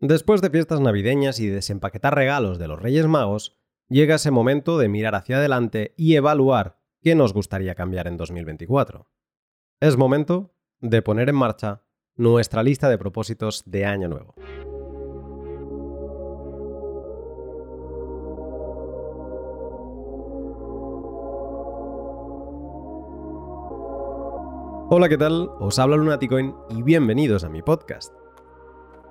Después de fiestas navideñas y de desempaquetar regalos de los Reyes Magos, llega ese momento de mirar hacia adelante y evaluar qué nos gustaría cambiar en 2024. Es momento de poner en marcha nuestra lista de propósitos de año nuevo. Hola, ¿qué tal? Os habla Lunaticoin y bienvenidos a mi podcast.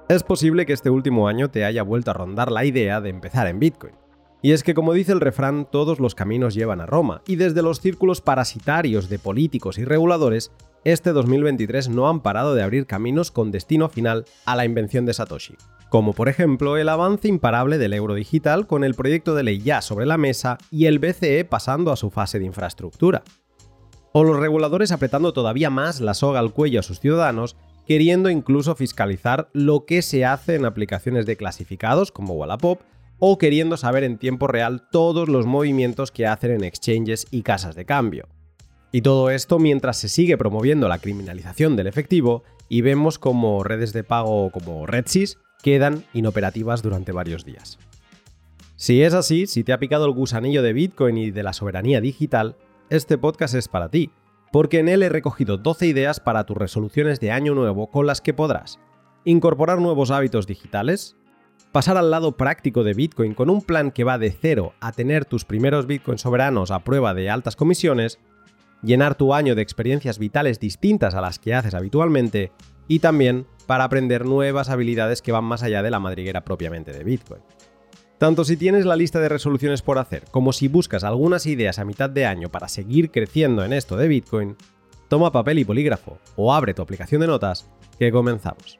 Es posible que este último año te haya vuelto a rondar la idea de empezar en Bitcoin. Y es que como dice el refrán, todos los caminos llevan a Roma, y desde los círculos parasitarios de políticos y reguladores, este 2023 no han parado de abrir caminos con destino final a la invención de Satoshi. Como por ejemplo el avance imparable del euro digital con el proyecto de ley ya sobre la mesa y el BCE pasando a su fase de infraestructura o los reguladores apretando todavía más la soga al cuello a sus ciudadanos, queriendo incluso fiscalizar lo que se hace en aplicaciones de clasificados como Wallapop, o queriendo saber en tiempo real todos los movimientos que hacen en exchanges y casas de cambio. Y todo esto mientras se sigue promoviendo la criminalización del efectivo y vemos como redes de pago como RedSys quedan inoperativas durante varios días. Si es así, si te ha picado el gusanillo de Bitcoin y de la soberanía digital, este podcast es para ti, porque en él he recogido 12 ideas para tus resoluciones de año nuevo con las que podrás incorporar nuevos hábitos digitales, pasar al lado práctico de Bitcoin con un plan que va de cero a tener tus primeros Bitcoin soberanos a prueba de altas comisiones, llenar tu año de experiencias vitales distintas a las que haces habitualmente y también para aprender nuevas habilidades que van más allá de la madriguera propiamente de Bitcoin. Tanto si tienes la lista de resoluciones por hacer como si buscas algunas ideas a mitad de año para seguir creciendo en esto de Bitcoin, toma papel y polígrafo o abre tu aplicación de notas que comenzamos.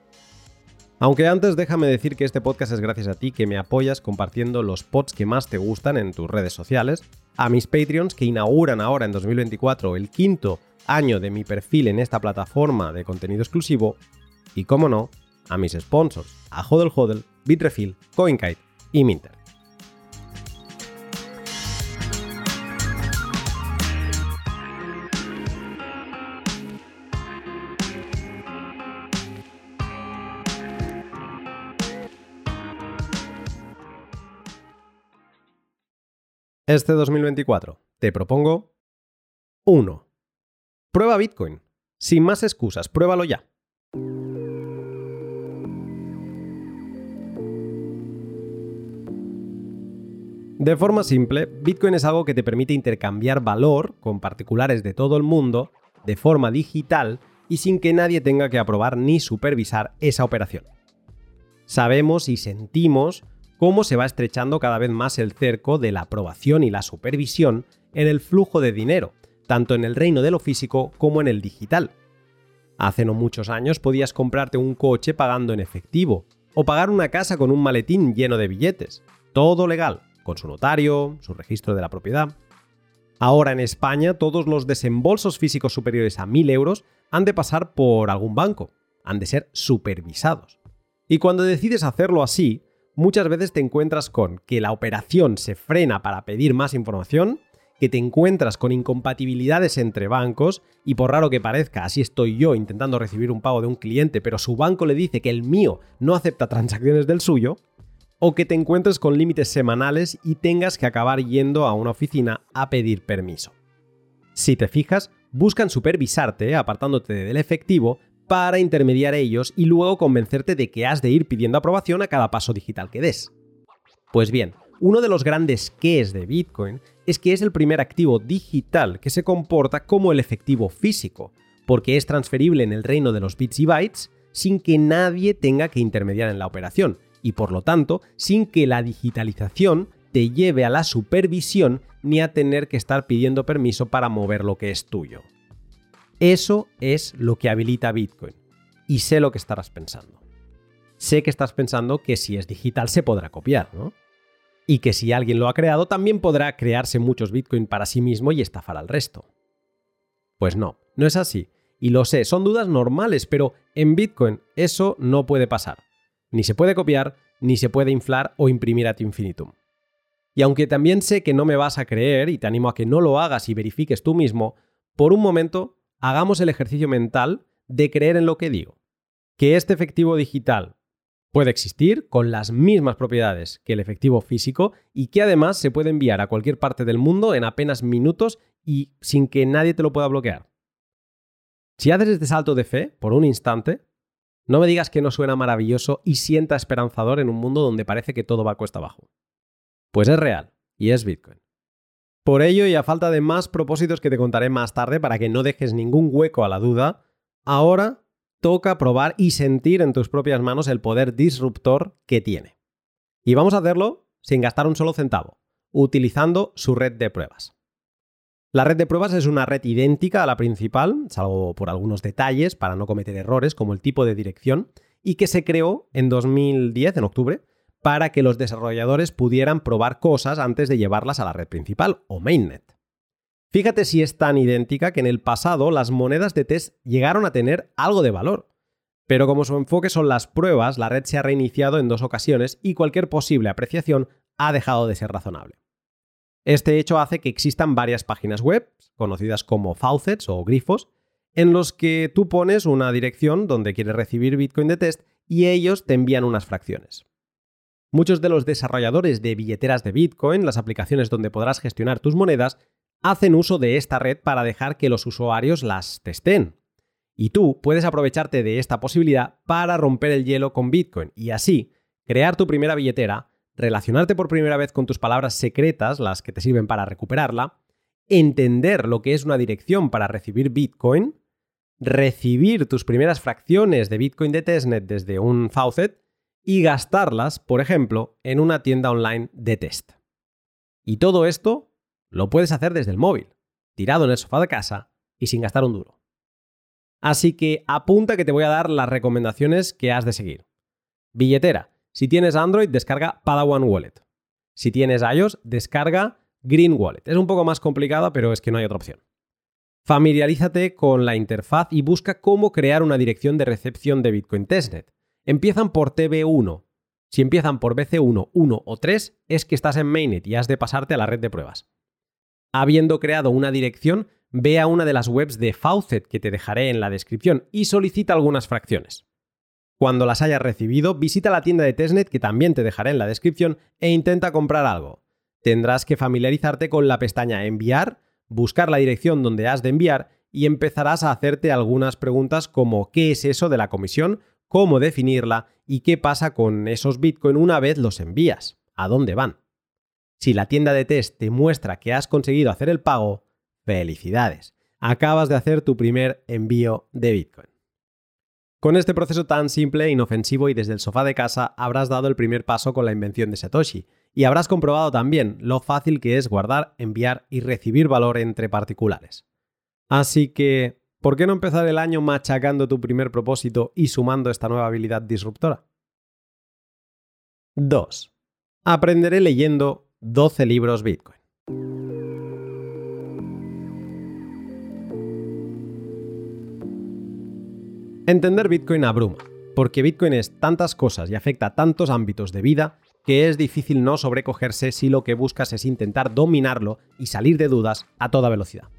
Aunque antes déjame decir que este podcast es gracias a ti que me apoyas compartiendo los pods que más te gustan en tus redes sociales, a mis Patreons que inauguran ahora en 2024 el quinto año de mi perfil en esta plataforma de contenido exclusivo y, como no, a mis sponsors, a Hodel Hodel, Bitrefill, CoinKite y Minter. Este 2024 te propongo 1. Prueba Bitcoin. Sin más excusas, pruébalo ya. De forma simple, Bitcoin es algo que te permite intercambiar valor con particulares de todo el mundo de forma digital y sin que nadie tenga que aprobar ni supervisar esa operación. Sabemos y sentimos cómo se va estrechando cada vez más el cerco de la aprobación y la supervisión en el flujo de dinero, tanto en el reino de lo físico como en el digital. Hace no muchos años podías comprarte un coche pagando en efectivo, o pagar una casa con un maletín lleno de billetes, todo legal con su notario, su registro de la propiedad. Ahora en España todos los desembolsos físicos superiores a 1.000 euros han de pasar por algún banco, han de ser supervisados. Y cuando decides hacerlo así, muchas veces te encuentras con que la operación se frena para pedir más información, que te encuentras con incompatibilidades entre bancos y por raro que parezca, así estoy yo intentando recibir un pago de un cliente, pero su banco le dice que el mío no acepta transacciones del suyo, o que te encuentres con límites semanales y tengas que acabar yendo a una oficina a pedir permiso. Si te fijas, buscan supervisarte apartándote del efectivo para intermediar ellos y luego convencerte de que has de ir pidiendo aprobación a cada paso digital que des. Pues bien, uno de los grandes es de Bitcoin es que es el primer activo digital que se comporta como el efectivo físico, porque es transferible en el reino de los bits y bytes sin que nadie tenga que intermediar en la operación, y por lo tanto sin que la digitalización te lleve a la supervisión ni a tener que estar pidiendo permiso para mover lo que es tuyo. Eso es lo que habilita Bitcoin. Y sé lo que estarás pensando. Sé que estás pensando que si es digital se podrá copiar, ¿no? Y que si alguien lo ha creado también podrá crearse muchos Bitcoin para sí mismo y estafar al resto. Pues no, no es así. Y lo sé, son dudas normales, pero en Bitcoin eso no puede pasar. Ni se puede copiar, ni se puede inflar o imprimir ad infinitum. Y aunque también sé que no me vas a creer y te animo a que no lo hagas y verifiques tú mismo, por un momento hagamos el ejercicio mental de creer en lo que digo. Que este efectivo digital, Puede existir con las mismas propiedades que el efectivo físico y que además se puede enviar a cualquier parte del mundo en apenas minutos y sin que nadie te lo pueda bloquear. Si haces este salto de fe por un instante, no me digas que no suena maravilloso y sienta esperanzador en un mundo donde parece que todo va cuesta abajo. Pues es real y es Bitcoin. Por ello, y a falta de más propósitos que te contaré más tarde para que no dejes ningún hueco a la duda, ahora toca probar y sentir en tus propias manos el poder disruptor que tiene. Y vamos a hacerlo sin gastar un solo centavo, utilizando su red de pruebas. La red de pruebas es una red idéntica a la principal, salvo por algunos detalles para no cometer errores como el tipo de dirección, y que se creó en 2010, en octubre, para que los desarrolladores pudieran probar cosas antes de llevarlas a la red principal o mainnet. Fíjate si es tan idéntica que en el pasado las monedas de test llegaron a tener algo de valor. Pero como su enfoque son las pruebas, la red se ha reiniciado en dos ocasiones y cualquier posible apreciación ha dejado de ser razonable. Este hecho hace que existan varias páginas web, conocidas como faucets o grifos, en los que tú pones una dirección donde quieres recibir Bitcoin de test y ellos te envían unas fracciones. Muchos de los desarrolladores de billeteras de Bitcoin, las aplicaciones donde podrás gestionar tus monedas, hacen uso de esta red para dejar que los usuarios las testen. Y tú puedes aprovecharte de esta posibilidad para romper el hielo con Bitcoin y así crear tu primera billetera, relacionarte por primera vez con tus palabras secretas, las que te sirven para recuperarla, entender lo que es una dirección para recibir Bitcoin, recibir tus primeras fracciones de Bitcoin de testnet desde un faucet y gastarlas, por ejemplo, en una tienda online de test. Y todo esto lo puedes hacer desde el móvil, tirado en el sofá de casa y sin gastar un duro. Así que apunta que te voy a dar las recomendaciones que has de seguir. Billetera. Si tienes Android, descarga Padawan Wallet. Si tienes iOS, descarga Green Wallet. Es un poco más complicada, pero es que no hay otra opción. Familiarízate con la interfaz y busca cómo crear una dirección de recepción de Bitcoin Testnet. Empiezan por TB1. Si empiezan por BC1, 1 o 3, es que estás en Mainnet y has de pasarte a la red de pruebas habiendo creado una dirección, ve a una de las webs de Faucet que te dejaré en la descripción y solicita algunas fracciones. Cuando las hayas recibido, visita la tienda de testnet que también te dejaré en la descripción e intenta comprar algo. Tendrás que familiarizarte con la pestaña Enviar, buscar la dirección donde has de enviar y empezarás a hacerte algunas preguntas como ¿qué es eso de la comisión? ¿Cómo definirla? ¿Y qué pasa con esos Bitcoin una vez los envías? ¿A dónde van? Si la tienda de test te muestra que has conseguido hacer el pago, felicidades. Acabas de hacer tu primer envío de Bitcoin. Con este proceso tan simple, inofensivo y desde el sofá de casa habrás dado el primer paso con la invención de Satoshi y habrás comprobado también lo fácil que es guardar, enviar y recibir valor entre particulares. Así que, ¿por qué no empezar el año machacando tu primer propósito y sumando esta nueva habilidad disruptora? 2. Aprenderé leyendo 12 libros Bitcoin. Entender Bitcoin abruma, porque Bitcoin es tantas cosas y afecta a tantos ámbitos de vida que es difícil no sobrecogerse si lo que buscas es intentar dominarlo y salir de dudas a toda velocidad.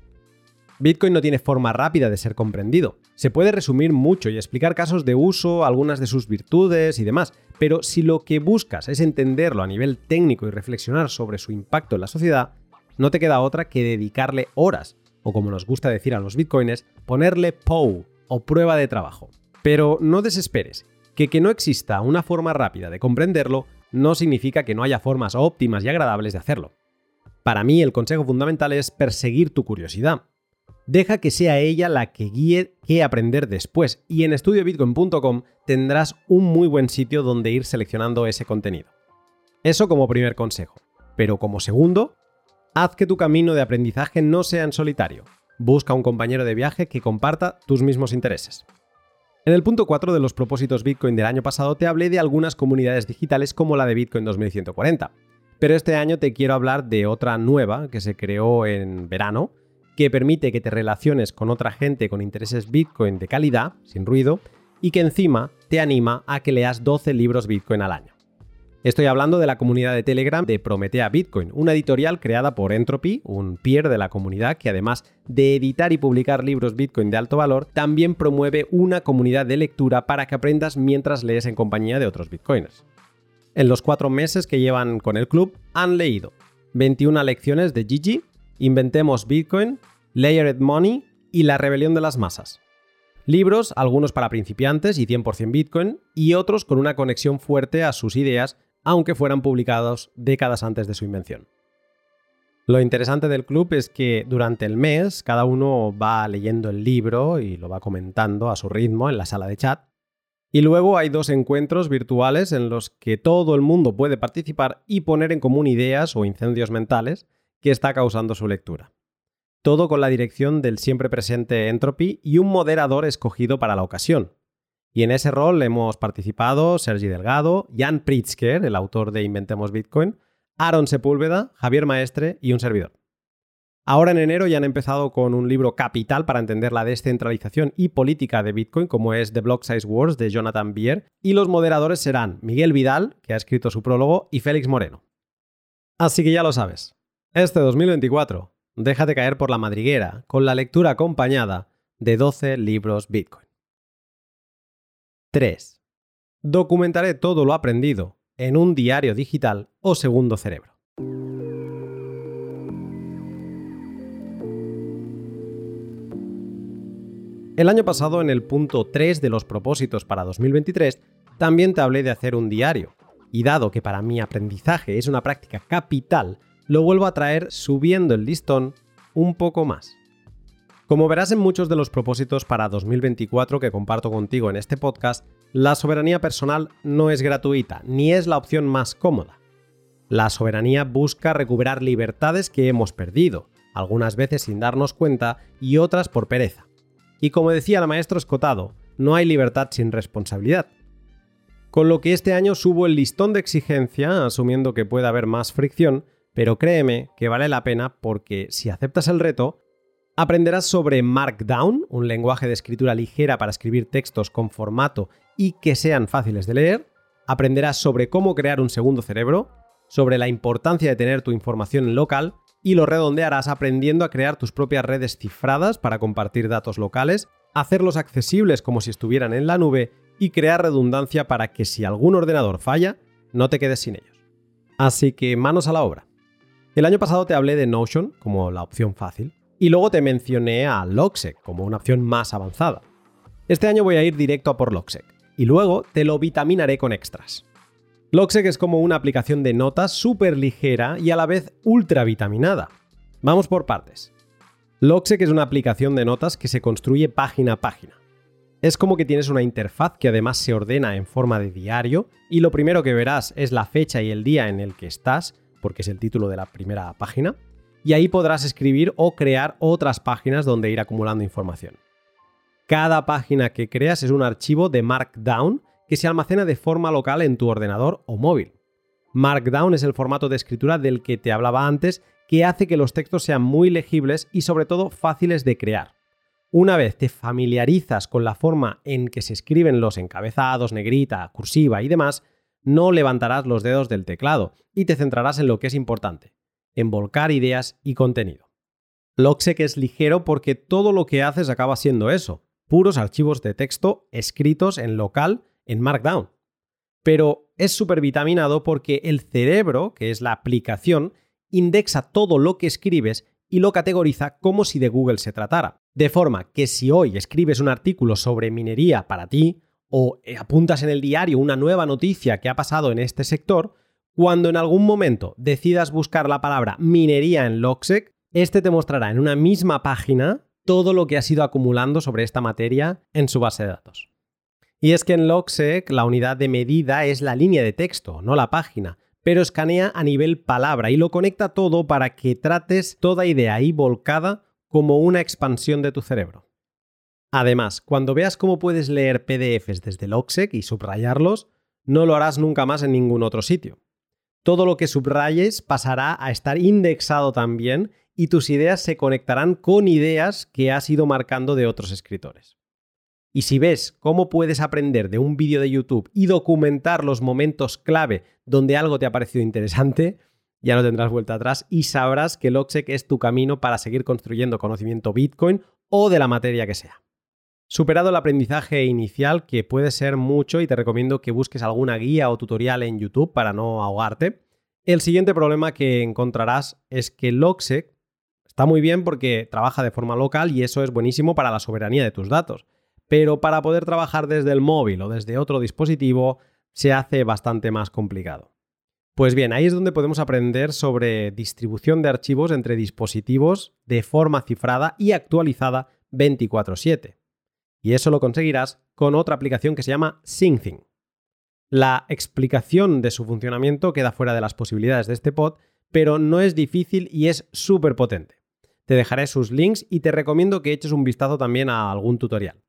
Bitcoin no tiene forma rápida de ser comprendido. Se puede resumir mucho y explicar casos de uso, algunas de sus virtudes y demás, pero si lo que buscas es entenderlo a nivel técnico y reflexionar sobre su impacto en la sociedad, no te queda otra que dedicarle horas, o como nos gusta decir a los bitcoins, ponerle POW o prueba de trabajo. Pero no desesperes, que que no exista una forma rápida de comprenderlo no significa que no haya formas óptimas y agradables de hacerlo. Para mí el consejo fundamental es perseguir tu curiosidad, deja que sea ella la que guíe qué aprender después y en estudiobitcoin.com tendrás un muy buen sitio donde ir seleccionando ese contenido. Eso como primer consejo. Pero como segundo, haz que tu camino de aprendizaje no sea en solitario. Busca un compañero de viaje que comparta tus mismos intereses. En el punto 4 de los propósitos Bitcoin del año pasado te hablé de algunas comunidades digitales como la de Bitcoin 2140. Pero este año te quiero hablar de otra nueva que se creó en verano, que permite que te relaciones con otra gente con intereses Bitcoin de calidad, sin ruido, y que encima te anima a que leas 12 libros Bitcoin al año. Estoy hablando de la comunidad de Telegram de Prometea Bitcoin, una editorial creada por Entropy, un peer de la comunidad que además de editar y publicar libros Bitcoin de alto valor, también promueve una comunidad de lectura para que aprendas mientras lees en compañía de otros Bitcoiners. En los cuatro meses que llevan con el club han leído 21 lecciones de Gigi, Inventemos Bitcoin, Layered Money y La rebelión de las masas. Libros, algunos para principiantes y 100% Bitcoin, y otros con una conexión fuerte a sus ideas aunque fueran publicados décadas antes de su invención. Lo interesante del club es que durante el mes cada uno va leyendo el libro y lo va comentando a su ritmo en la sala de chat. Y luego hay dos encuentros virtuales en los que todo el mundo puede participar y poner en común ideas o incendios mentales que está causando su lectura. Todo con la dirección del siempre presente Entropy y un moderador escogido para la ocasión, y en ese rol hemos participado Sergi Delgado, Jan Pritzker, el autor de Inventemos Bitcoin, Aaron Sepúlveda, Javier Maestre y un servidor. Ahora en enero ya han empezado con un libro capital para entender la descentralización y política de Bitcoin, como es The Block Size Wars de Jonathan Bier, y los moderadores serán Miguel Vidal, que ha escrito su prólogo, y Félix Moreno. Así que ya lo sabes, este 2024, déjate caer por la madriguera con la lectura acompañada de 12 libros Bitcoin. 3. Documentaré todo lo aprendido en un diario digital o segundo cerebro. El año pasado, en el punto 3 de los propósitos para 2023, también te hablé de hacer un diario. Y dado que para mi aprendizaje es una práctica capital, lo vuelvo a traer subiendo el listón un poco más. Como verás en muchos de los propósitos para 2024 que comparto contigo en este podcast, la soberanía personal no es gratuita, ni es la opción más cómoda. La soberanía busca recuperar libertades que hemos perdido, algunas veces sin darnos cuenta y otras por pereza. Y como decía el maestro Escotado, no hay libertad sin responsabilidad. Con lo que este año subo el listón de exigencia, asumiendo que puede haber más fricción, pero créeme que vale la pena porque si aceptas el reto, Aprenderás sobre Markdown, un lenguaje de escritura ligera para escribir textos con formato y que sean fáciles de leer. Aprenderás sobre cómo crear un segundo cerebro, sobre la importancia de tener tu información local y lo redondearás aprendiendo a crear tus propias redes cifradas para compartir datos locales, hacerlos accesibles como si estuvieran en la nube y crear redundancia para que si algún ordenador falla, no te quedes sin ellos. Así que manos a la obra. El año pasado te hablé de Notion como la opción fácil. Y luego te mencioné a Logsec como una opción más avanzada. Este año voy a ir directo a por Logsec y luego te lo vitaminaré con extras. Logsec es como una aplicación de notas súper ligera y a la vez ultra vitaminada. Vamos por partes. Logsec es una aplicación de notas que se construye página a página. Es como que tienes una interfaz que además se ordena en forma de diario y lo primero que verás es la fecha y el día en el que estás, porque es el título de la primera página, y ahí podrás escribir o crear otras páginas donde ir acumulando información. Cada página que creas es un archivo de Markdown que se almacena de forma local en tu ordenador o móvil. Markdown es el formato de escritura del que te hablaba antes que hace que los textos sean muy legibles y sobre todo fáciles de crear. Una vez te familiarizas con la forma en que se escriben los encabezados, negrita, cursiva y demás, no levantarás los dedos del teclado y te centrarás en lo que es importante, en volcar ideas y contenido. Logsec es ligero porque todo lo que haces acaba siendo eso, puros archivos de texto escritos en local en Markdown. Pero es supervitaminado porque el cerebro, que es la aplicación, indexa todo lo que escribes y lo categoriza como si de Google se tratara. De forma que si hoy escribes un artículo sobre minería para ti, o apuntas en el diario una nueva noticia que ha pasado en este sector, cuando en algún momento decidas buscar la palabra minería en Logsec, este te mostrará en una misma página todo lo que has ido acumulando sobre esta materia en su base de datos. Y es que en Logsec la unidad de medida es la línea de texto, no la página, pero escanea a nivel palabra y lo conecta todo para que trates toda idea ahí volcada como una expansión de tu cerebro. Además, cuando veas cómo puedes leer PDFs desde Logsec y subrayarlos, no lo harás nunca más en ningún otro sitio todo lo que subrayes pasará a estar indexado también y tus ideas se conectarán con ideas que has ido marcando de otros escritores. Y si ves cómo puedes aprender de un vídeo de YouTube y documentar los momentos clave donde algo te ha parecido interesante, ya no tendrás vuelta atrás y sabrás que Logsec es tu camino para seguir construyendo conocimiento Bitcoin o de la materia que sea. Superado el aprendizaje inicial, que puede ser mucho y te recomiendo que busques alguna guía o tutorial en YouTube para no ahogarte, el siguiente problema que encontrarás es que Logsec está muy bien porque trabaja de forma local y eso es buenísimo para la soberanía de tus datos, pero para poder trabajar desde el móvil o desde otro dispositivo se hace bastante más complicado. Pues bien, ahí es donde podemos aprender sobre distribución de archivos entre dispositivos de forma cifrada y actualizada 24/7. Y eso lo conseguirás con otra aplicación que se llama SyncThing. La explicación de su funcionamiento queda fuera de las posibilidades de este pod, pero no es difícil y es súper potente. Te dejaré sus links y te recomiendo que eches un vistazo también a algún tutorial.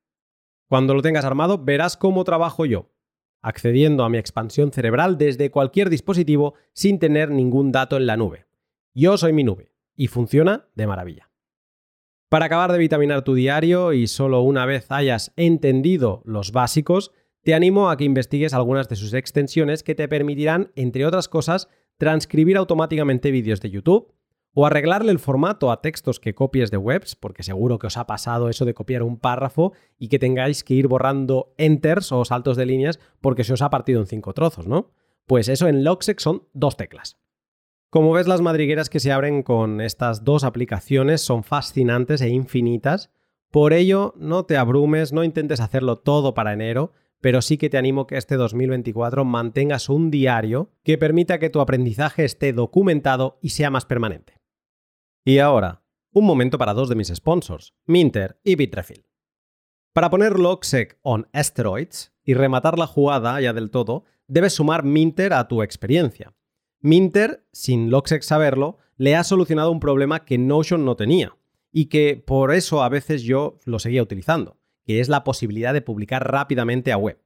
Cuando lo tengas armado, verás cómo trabajo yo, accediendo a mi expansión cerebral desde cualquier dispositivo sin tener ningún dato en la nube. Yo soy mi nube y funciona de maravilla. Para acabar de vitaminar tu diario y solo una vez hayas entendido los básicos, te animo a que investigues algunas de sus extensiones que te permitirán, entre otras cosas, transcribir automáticamente vídeos de YouTube, o arreglarle el formato a textos que copies de webs, porque seguro que os ha pasado eso de copiar un párrafo y que tengáis que ir borrando enters o saltos de líneas porque se os ha partido en cinco trozos, ¿no? Pues eso en Logseq son dos teclas. Como ves, las madrigueras que se abren con estas dos aplicaciones son fascinantes e infinitas. Por ello, no te abrumes, no intentes hacerlo todo para enero, pero sí que te animo que este 2024 mantengas un diario que permita que tu aprendizaje esté documentado y sea más permanente. Y ahora, un momento para dos de mis sponsors, Minter y Bitrefill. Para poner Logsec on Asteroids y rematar la jugada ya del todo, debes sumar Minter a tu experiencia. Minter, sin Logsec saberlo, le ha solucionado un problema que Notion no tenía y que por eso a veces yo lo seguía utilizando, que es la posibilidad de publicar rápidamente a web.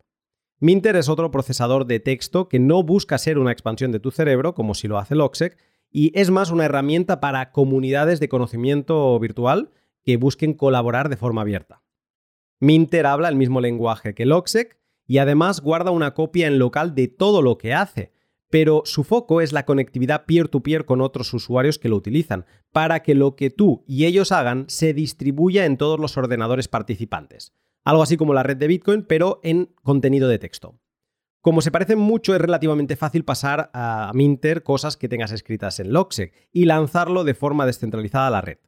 Minter es otro procesador de texto que no busca ser una expansión de tu cerebro, como si lo hace Logsec, y es más una herramienta para comunidades de conocimiento virtual que busquen colaborar de forma abierta. Minter habla el mismo lenguaje que Logsec y además guarda una copia en local de todo lo que hace, pero su foco es la conectividad peer-to-peer con otros usuarios que lo utilizan, para que lo que tú y ellos hagan se distribuya en todos los ordenadores participantes. Algo así como la red de Bitcoin, pero en contenido de texto. Como se parecen mucho, es relativamente fácil pasar a Minter cosas que tengas escritas en Logsec y lanzarlo de forma descentralizada a la red.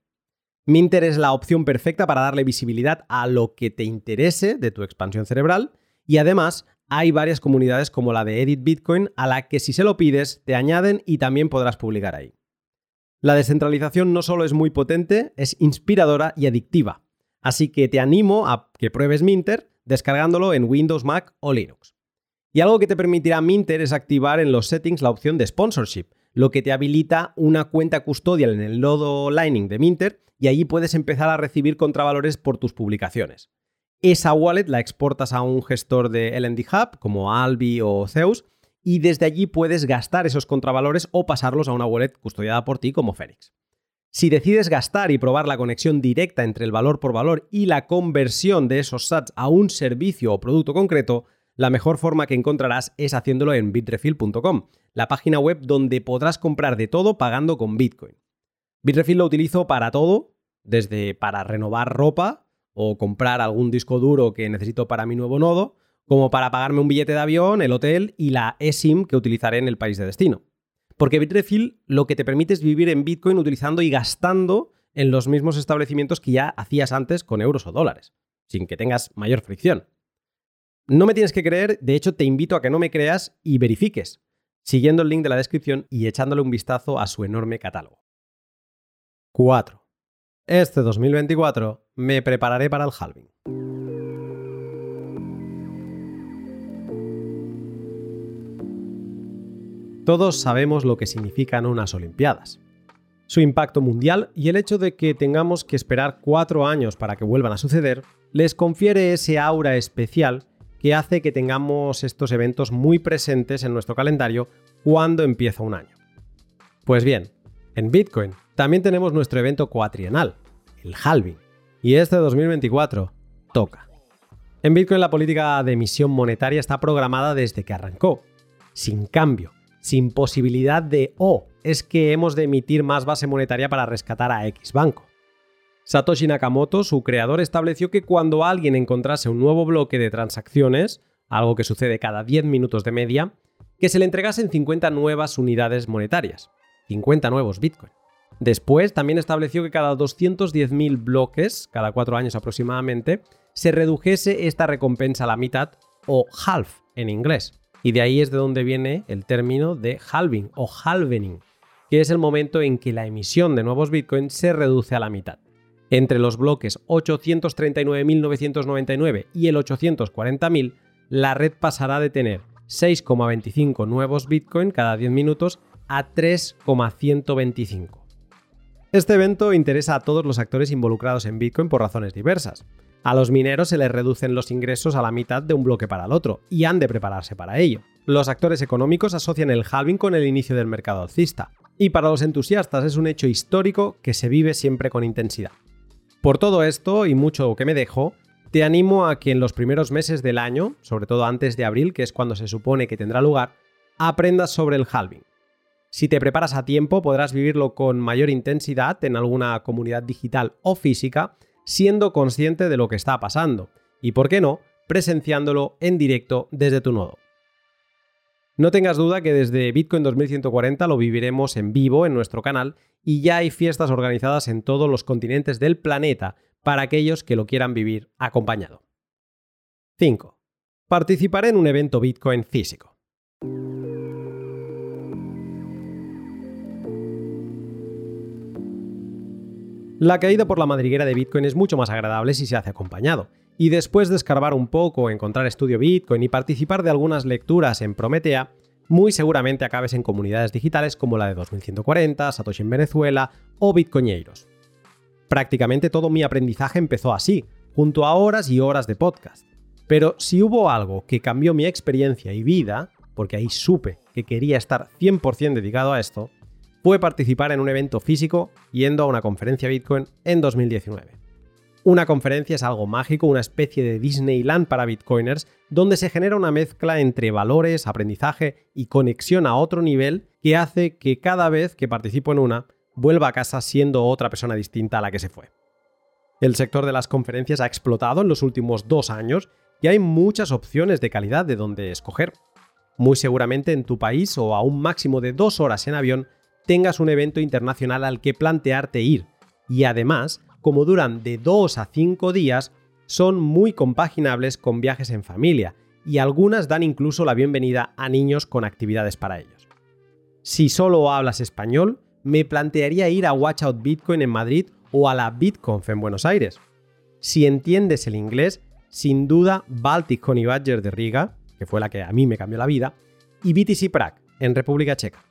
Minter es la opción perfecta para darle visibilidad a lo que te interese de tu expansión cerebral y además hay varias comunidades como la de Edit Bitcoin a la que si se lo pides te añaden y también podrás publicar ahí. La descentralización no solo es muy potente, es inspiradora y adictiva. Así que te animo a que pruebes Minter descargándolo en Windows, Mac o Linux. Y algo que te permitirá Minter es activar en los settings la opción de sponsorship, lo que te habilita una cuenta custodial en el nodo Lightning de Minter y allí puedes empezar a recibir contravalores por tus publicaciones. Esa wallet la exportas a un gestor de LND Hub como Albi o Zeus y desde allí puedes gastar esos contravalores o pasarlos a una wallet custodiada por ti como Phoenix. Si decides gastar y probar la conexión directa entre el valor por valor y la conversión de esos sats a un servicio o producto concreto, la mejor forma que encontrarás es haciéndolo en bitrefill.com, la página web donde podrás comprar de todo pagando con Bitcoin. Bitrefill lo utilizo para todo, desde para renovar ropa o comprar algún disco duro que necesito para mi nuevo nodo, como para pagarme un billete de avión, el hotel y la eSIM que utilizaré en el país de destino. Porque Bitrefill lo que te permite es vivir en Bitcoin utilizando y gastando en los mismos establecimientos que ya hacías antes con euros o dólares, sin que tengas mayor fricción. No me tienes que creer, de hecho te invito a que no me creas y verifiques, siguiendo el link de la descripción y echándole un vistazo a su enorme catálogo. 4. Este 2024 me prepararé para el halving. Todos sabemos lo que significan unas Olimpiadas. Su impacto mundial y el hecho de que tengamos que esperar cuatro años para que vuelvan a suceder les confiere ese aura especial que hace que tengamos estos eventos muy presentes en nuestro calendario cuando empieza un año. Pues bien, en Bitcoin también tenemos nuestro evento cuatrienal, el halving, y este 2024 toca. En Bitcoin la política de emisión monetaria está programada desde que arrancó, sin cambio, sin posibilidad de o oh, es que hemos de emitir más base monetaria para rescatar a X banco. Satoshi Nakamoto, su creador, estableció que cuando alguien encontrase un nuevo bloque de transacciones, algo que sucede cada 10 minutos de media, que se le entregasen 50 nuevas unidades monetarias, 50 nuevos Bitcoin. Después también estableció que cada 210.000 bloques, cada 4 años aproximadamente, se redujese esta recompensa a la mitad o half en inglés. Y de ahí es de donde viene el término de halving o halvening, que es el momento en que la emisión de nuevos Bitcoin se reduce a la mitad. Entre los bloques 839.999 y el 840.000, la red pasará de tener 6,25 nuevos Bitcoin cada 10 minutos a 3,125. Este evento interesa a todos los actores involucrados en Bitcoin por razones diversas. A los mineros se les reducen los ingresos a la mitad de un bloque para el otro, y han de prepararse para ello. Los actores económicos asocian el halving con el inicio del mercado alcista, y para los entusiastas es un hecho histórico que se vive siempre con intensidad. Por todo esto y mucho que me dejo, te animo a que en los primeros meses del año, sobre todo antes de abril, que es cuando se supone que tendrá lugar, aprendas sobre el halving. Si te preparas a tiempo, podrás vivirlo con mayor intensidad en alguna comunidad digital o física siendo consciente de lo que está pasando y, por qué no, presenciándolo en directo desde tu nodo. No tengas duda que desde Bitcoin 2140 lo viviremos en vivo en nuestro canal y ya hay fiestas organizadas en todos los continentes del planeta para aquellos que lo quieran vivir acompañado. 5. Participaré en un evento Bitcoin físico. La caída por la madriguera de Bitcoin es mucho más agradable si se hace acompañado. Y después de escarbar un poco, encontrar estudio Bitcoin y participar de algunas lecturas en Prometea, muy seguramente acabes en comunidades digitales como la de 2140, Satoshi en Venezuela o Bitcoineiros. Prácticamente todo mi aprendizaje empezó así, junto a horas y horas de podcast. Pero si hubo algo que cambió mi experiencia y vida, porque ahí supe que quería estar 100% dedicado a esto, fue participar en un evento físico yendo a una conferencia Bitcoin en 2019. Una conferencia es algo mágico, una especie de Disneyland para bitcoiners, donde se genera una mezcla entre valores, aprendizaje y conexión a otro nivel que hace que cada vez que participo en una, vuelva a casa siendo otra persona distinta a la que se fue. El sector de las conferencias ha explotado en los últimos dos años y hay muchas opciones de calidad de donde escoger. Muy seguramente en tu país o a un máximo de dos horas en avión tengas un evento internacional al que plantearte ir. Y además, como duran de 2 a 5 días, son muy compaginables con viajes en familia, y algunas dan incluso la bienvenida a niños con actividades para ellos. Si solo hablas español, me plantearía ir a Watch Out Bitcoin en Madrid o a la BitConf en Buenos Aires. Si entiendes el inglés, sin duda Baltic Honey Badger de Riga, que fue la que a mí me cambió la vida, y BTC Prague en República Checa.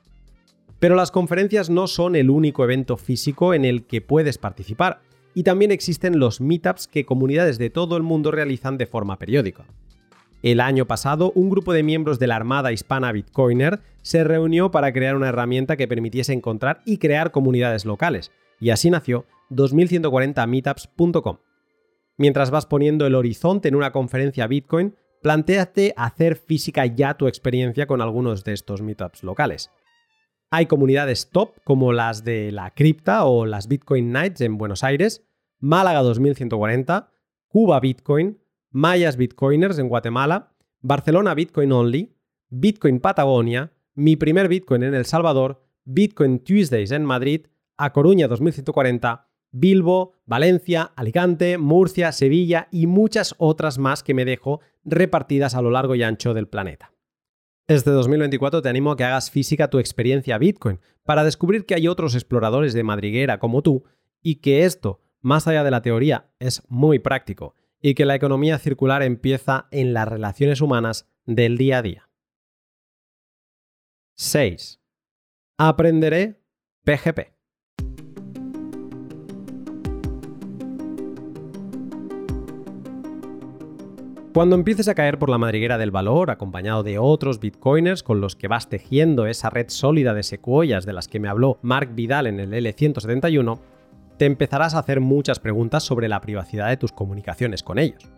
Pero las conferencias no son el único evento físico en el que puedes participar, y también existen los meetups que comunidades de todo el mundo realizan de forma periódica. El año pasado, un grupo de miembros de la Armada Hispana Bitcoiner se reunió para crear una herramienta que permitiese encontrar y crear comunidades locales, y así nació 2140meetups.com. Mientras vas poniendo el horizonte en una conferencia Bitcoin, planteate hacer física ya tu experiencia con algunos de estos meetups locales. Hay comunidades top como las de la Cripta o las Bitcoin Nights en Buenos Aires, Málaga 2140, Cuba Bitcoin, Mayas Bitcoiners en Guatemala, Barcelona Bitcoin Only, Bitcoin Patagonia, Mi primer Bitcoin en El Salvador, Bitcoin Tuesdays en Madrid, A Coruña 2140, Bilbo, Valencia, Alicante, Murcia, Sevilla y muchas otras más que me dejo repartidas a lo largo y ancho del planeta. Este 2024 te animo a que hagas física tu experiencia Bitcoin para descubrir que hay otros exploradores de madriguera como tú y que esto, más allá de la teoría, es muy práctico y que la economía circular empieza en las relaciones humanas del día a día. 6. Aprenderé PGP. Cuando empieces a caer por la madriguera del valor, acompañado de otros bitcoiners con los que vas tejiendo esa red sólida de secuoyas de las que me habló Mark Vidal en el L171, te empezarás a hacer muchas preguntas sobre la privacidad de tus comunicaciones con ellos.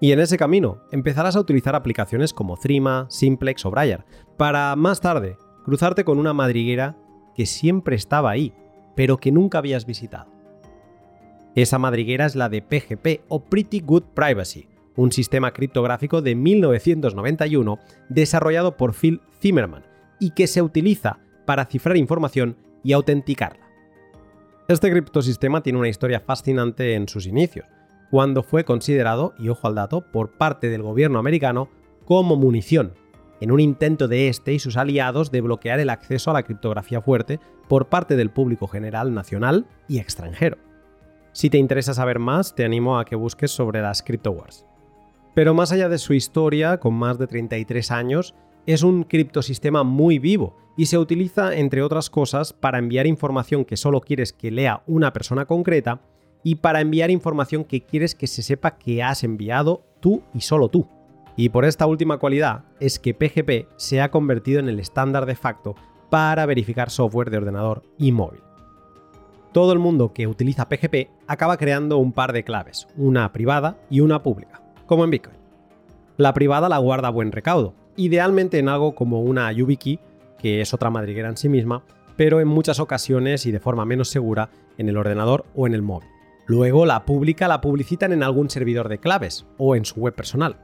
Y en ese camino empezarás a utilizar aplicaciones como Threema, Simplex o Briar, para más tarde cruzarte con una madriguera que siempre estaba ahí, pero que nunca habías visitado. Esa madriguera es la de PGP o Pretty Good Privacy, un sistema criptográfico de 1991 desarrollado por Phil Zimmerman y que se utiliza para cifrar información y autenticarla. Este criptosistema tiene una historia fascinante en sus inicios, cuando fue considerado, y ojo al dato, por parte del gobierno americano como munición, en un intento de este y sus aliados de bloquear el acceso a la criptografía fuerte por parte del público general nacional y extranjero. Si te interesa saber más, te animo a que busques sobre las Crypto Wars. Pero más allá de su historia, con más de 33 años, es un criptosistema muy vivo y se utiliza, entre otras cosas, para enviar información que solo quieres que lea una persona concreta y para enviar información que quieres que se sepa que has enviado tú y solo tú. Y por esta última cualidad es que PGP se ha convertido en el estándar de facto para verificar software de ordenador y móvil. Todo el mundo que utiliza PGP acaba creando un par de claves, una privada y una pública como en Bitcoin. La privada la guarda a buen recaudo, idealmente en algo como una YubiKey, que es otra madriguera en sí misma, pero en muchas ocasiones y de forma menos segura en el ordenador o en el móvil. Luego la pública la publicitan en algún servidor de claves o en su web personal.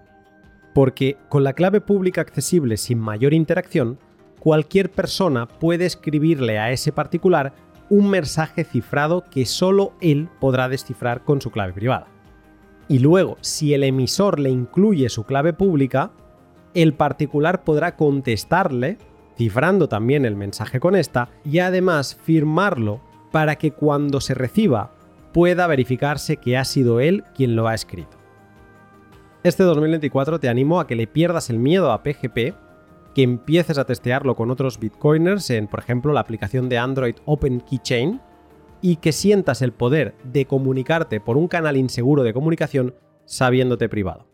Porque con la clave pública accesible sin mayor interacción, cualquier persona puede escribirle a ese particular un mensaje cifrado que solo él podrá descifrar con su clave privada. Y luego, si el emisor le incluye su clave pública, el particular podrá contestarle, cifrando también el mensaje con esta, y además firmarlo para que cuando se reciba pueda verificarse que ha sido él quien lo ha escrito. Este 2024 te animo a que le pierdas el miedo a PGP, que empieces a testearlo con otros bitcoiners en, por ejemplo, la aplicación de Android Open Keychain, y que sientas el poder de comunicarte por un canal inseguro de comunicación sabiéndote privado.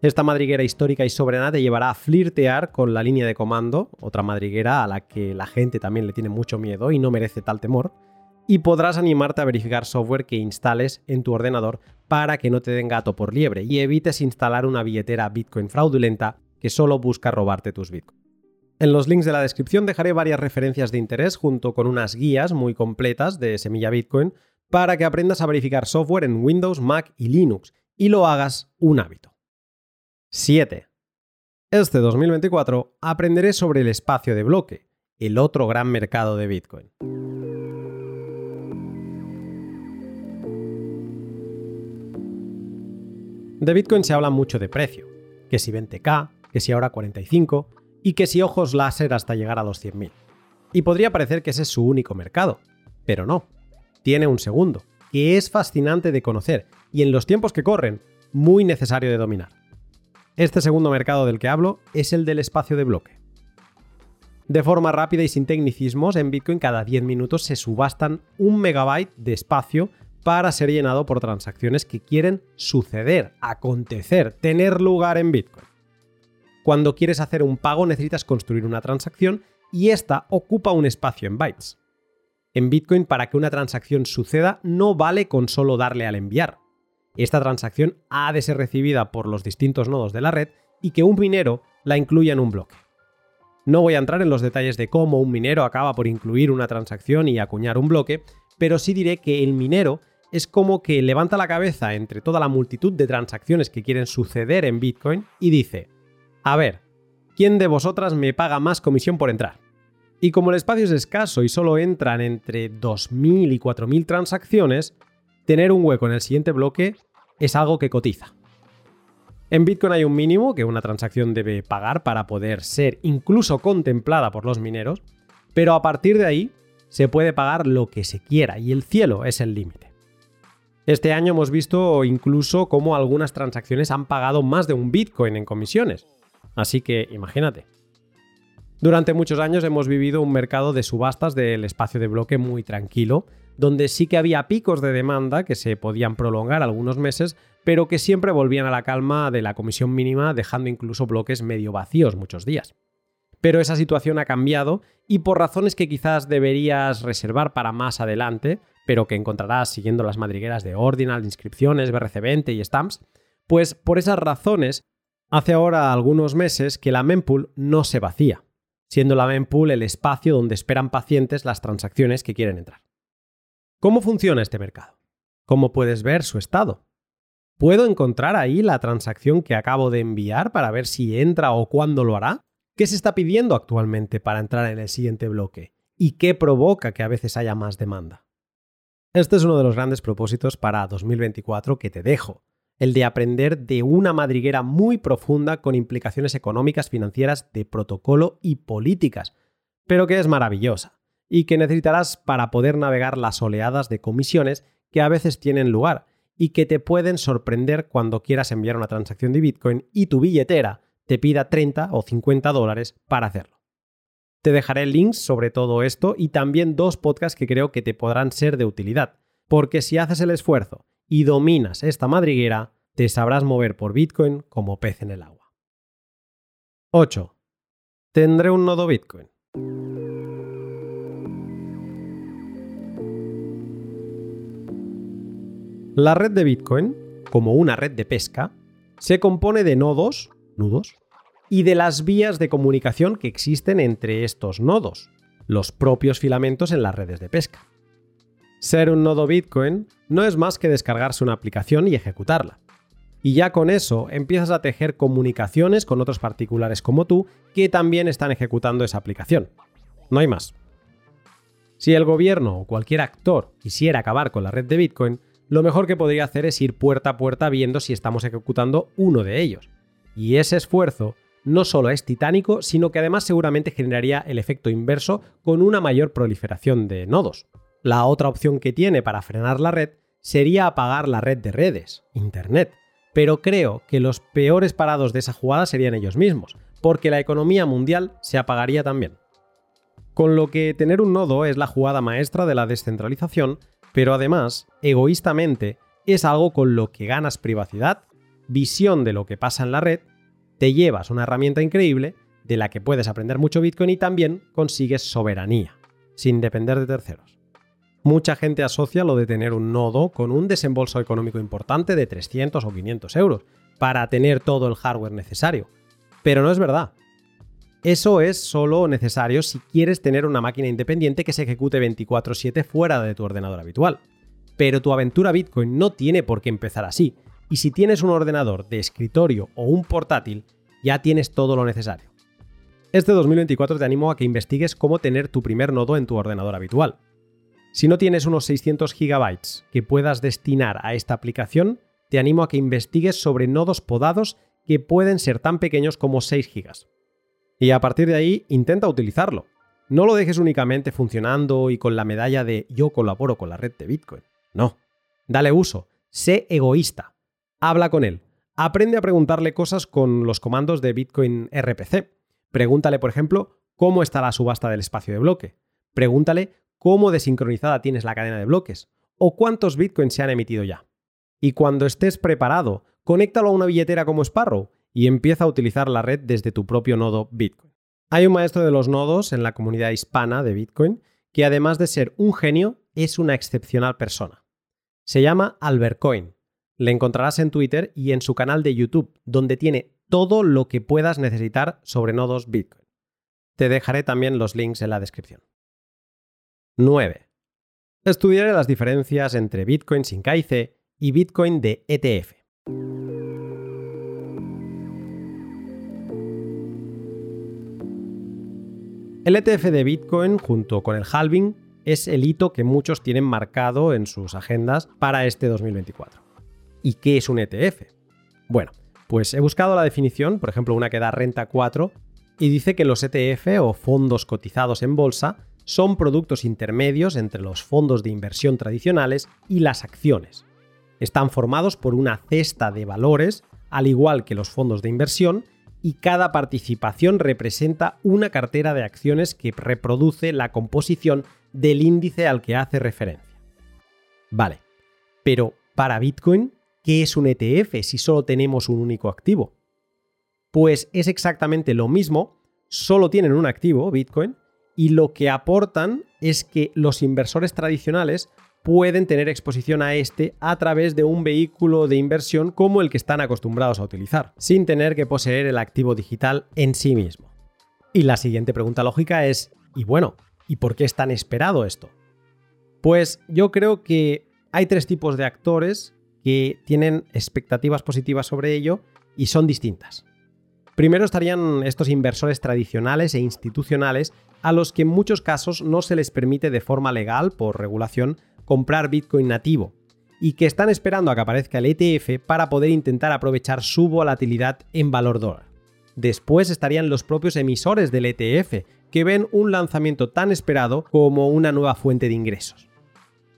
Esta madriguera histórica y soberana te llevará a flirtear con la línea de comando, otra madriguera a la que la gente también le tiene mucho miedo y no merece tal temor, y podrás animarte a verificar software que instales en tu ordenador para que no te den gato por liebre y evites instalar una billetera Bitcoin fraudulenta que solo busca robarte tus Bitcoin. En los links de la descripción dejaré varias referencias de interés junto con unas guías muy completas de Semilla Bitcoin para que aprendas a verificar software en Windows, Mac y Linux y lo hagas un hábito. 7. Este 2024 aprenderé sobre el espacio de bloque, el otro gran mercado de Bitcoin. De Bitcoin se habla mucho de precio, que si 20k, que si ahora 45, y que si ojos láser hasta llegar a los 100.000. Y podría parecer que ese es su único mercado, pero no. Tiene un segundo, que es fascinante de conocer y en los tiempos que corren, muy necesario de dominar. Este segundo mercado del que hablo es el del espacio de bloque. De forma rápida y sin tecnicismos, en Bitcoin cada 10 minutos se subastan un megabyte de espacio para ser llenado por transacciones que quieren suceder, acontecer, tener lugar en Bitcoin. Cuando quieres hacer un pago necesitas construir una transacción y esta ocupa un espacio en bytes. En Bitcoin, para que una transacción suceda, no vale con solo darle al enviar. Esta transacción ha de ser recibida por los distintos nodos de la red y que un minero la incluya en un bloque. No voy a entrar en los detalles de cómo un minero acaba por incluir una transacción y acuñar un bloque, pero sí diré que el minero es como que levanta la cabeza entre toda la multitud de transacciones que quieren suceder en Bitcoin y dice, a ver, ¿quién de vosotras me paga más comisión por entrar? Y como el espacio es escaso y solo entran entre 2.000 y 4.000 transacciones, tener un hueco en el siguiente bloque es algo que cotiza. En Bitcoin hay un mínimo que una transacción debe pagar para poder ser incluso contemplada por los mineros, pero a partir de ahí se puede pagar lo que se quiera y el cielo es el límite. Este año hemos visto incluso cómo algunas transacciones han pagado más de un Bitcoin en comisiones, Así que imagínate. Durante muchos años hemos vivido un mercado de subastas del espacio de bloque muy tranquilo, donde sí que había picos de demanda que se podían prolongar algunos meses, pero que siempre volvían a la calma de la comisión mínima, dejando incluso bloques medio vacíos muchos días. Pero esa situación ha cambiado y por razones que quizás deberías reservar para más adelante, pero que encontrarás siguiendo las madrigueras de Ordinal, inscripciones, BRC20 y Stamps, Pues por esas razones, hace ahora algunos meses que la mempool no se vacía, siendo la mempool el espacio donde esperan pacientes las transacciones que quieren entrar. ¿Cómo funciona este mercado? ¿Cómo puedes ver su estado? ¿Puedo encontrar ahí la transacción que acabo de enviar para ver si entra o cuándo lo hará? ¿Qué se está pidiendo actualmente para entrar en el siguiente bloque? ¿Y qué provoca que a veces haya más demanda? Este es uno de los grandes propósitos para 2024 que te dejo, el de aprender de una madriguera muy profunda con implicaciones económicas, financieras, de protocolo y políticas, pero que es maravillosa y que necesitarás para poder navegar las oleadas de comisiones que a veces tienen lugar y que te pueden sorprender cuando quieras enviar una transacción de Bitcoin y tu billetera te pida 30 o 50 dólares para hacerlo. Te dejaré links sobre todo esto y también dos podcasts que creo que te podrán ser de utilidad, porque si haces el esfuerzo y dominas esta madriguera, te sabrás mover por Bitcoin como pez en el agua. 8. Tendré un nodo Bitcoin. La red de Bitcoin, como una red de pesca, se compone de nodos, nudos, y de las vías de comunicación que existen entre estos nodos, los propios filamentos en las redes de pesca. Ser un nodo Bitcoin no es más que descargarse una aplicación y ejecutarla. Y ya con eso empiezas a tejer comunicaciones con otros particulares como tú que también están ejecutando esa aplicación. No hay más. Si el gobierno o cualquier actor quisiera acabar con la red de Bitcoin, lo mejor que podría hacer es ir puerta a puerta viendo si estamos ejecutando uno de ellos. Y ese esfuerzo no solo es titánico, sino que además seguramente generaría el efecto inverso con una mayor proliferación de nodos. La otra opción que tiene para frenar la red sería apagar la red de redes, Internet. Pero creo que los peores parados de esa jugada serían ellos mismos, porque la economía mundial se apagaría también. Con lo que tener un nodo es la jugada maestra de la descentralización, pero además, egoístamente, es algo con lo que ganas privacidad, visión de lo que pasa en la red, te llevas una herramienta increíble de la que puedes aprender mucho Bitcoin y también consigues soberanía, sin depender de terceros. Mucha gente asocia lo de tener un nodo con un desembolso económico importante de 300 o 500 euros para tener todo el hardware necesario. Pero no es verdad. Eso es solo necesario si quieres tener una máquina independiente que se ejecute 24/7 fuera de tu ordenador habitual. Pero tu aventura Bitcoin no tiene por qué empezar así, y si tienes un ordenador de escritorio o un portátil, ya tienes todo lo necesario. Este 2024 te animo a que investigues cómo tener tu primer nodo en tu ordenador habitual. Si no tienes unos 600 GB que puedas destinar a esta aplicación, te animo a que investigues sobre nodos podados que pueden ser tan pequeños como 6 GB. Y a partir de ahí, intenta utilizarlo. No lo dejes únicamente funcionando y con la medalla de yo colaboro con la red de Bitcoin. No. Dale uso. Sé egoísta. Habla con él. Aprende a preguntarle cosas con los comandos de Bitcoin RPC. Pregúntale, por ejemplo, cómo está la subasta del espacio de bloque. Pregúntale cómo desincronizada tienes la cadena de bloques o cuántos bitcoins se han emitido ya. Y cuando estés preparado, conéctalo a una billetera como Sparrow y empieza a utilizar la red desde tu propio nodo Bitcoin. Hay un maestro de los nodos en la comunidad hispana de Bitcoin que además de ser un genio, es una excepcional persona. Se llama Albert Coin. Le encontrarás en Twitter y en su canal de YouTube, donde tiene todo lo que puedas necesitar sobre nodos Bitcoin. Te dejaré también los links en la descripción. 9. Estudiaré las diferencias entre Bitcoin sin KIC y Bitcoin de ETF. El ETF de Bitcoin, junto con el halving, es el hito que muchos tienen marcado en sus agendas para este 2024. ¿Y qué es un ETF? Bueno, pues he buscado la definición, por ejemplo, una que da renta 4, y dice que los ETF o fondos cotizados en bolsa son productos intermedios entre los fondos de inversión tradicionales y las acciones. Están formados por una cesta de valores, al igual que los fondos de inversión, y cada participación representa una cartera de acciones que reproduce la composición del índice al que hace referencia. Vale, pero para Bitcoin, ¿qué es un ETF si solo tenemos un único activo? Pues es exactamente lo mismo, solo tienen un activo, Bitcoin, y lo que aportan es que los inversores tradicionales pueden tener exposición a este a través de un vehículo de inversión como el que están acostumbrados a utilizar, sin tener que poseer el activo digital en sí mismo. Y la siguiente pregunta lógica es, y bueno, ¿y por qué es tan esperado esto? Pues yo creo que hay tres tipos de actores que tienen expectativas positivas sobre ello y son distintas. Primero estarían estos inversores tradicionales e institucionales a los que en muchos casos no se les permite de forma legal, por regulación, comprar Bitcoin nativo, y que están esperando a que aparezca el ETF para poder intentar aprovechar su volatilidad en valor dólar. Después estarían los propios emisores del ETF, que ven un lanzamiento tan esperado como una nueva fuente de ingresos.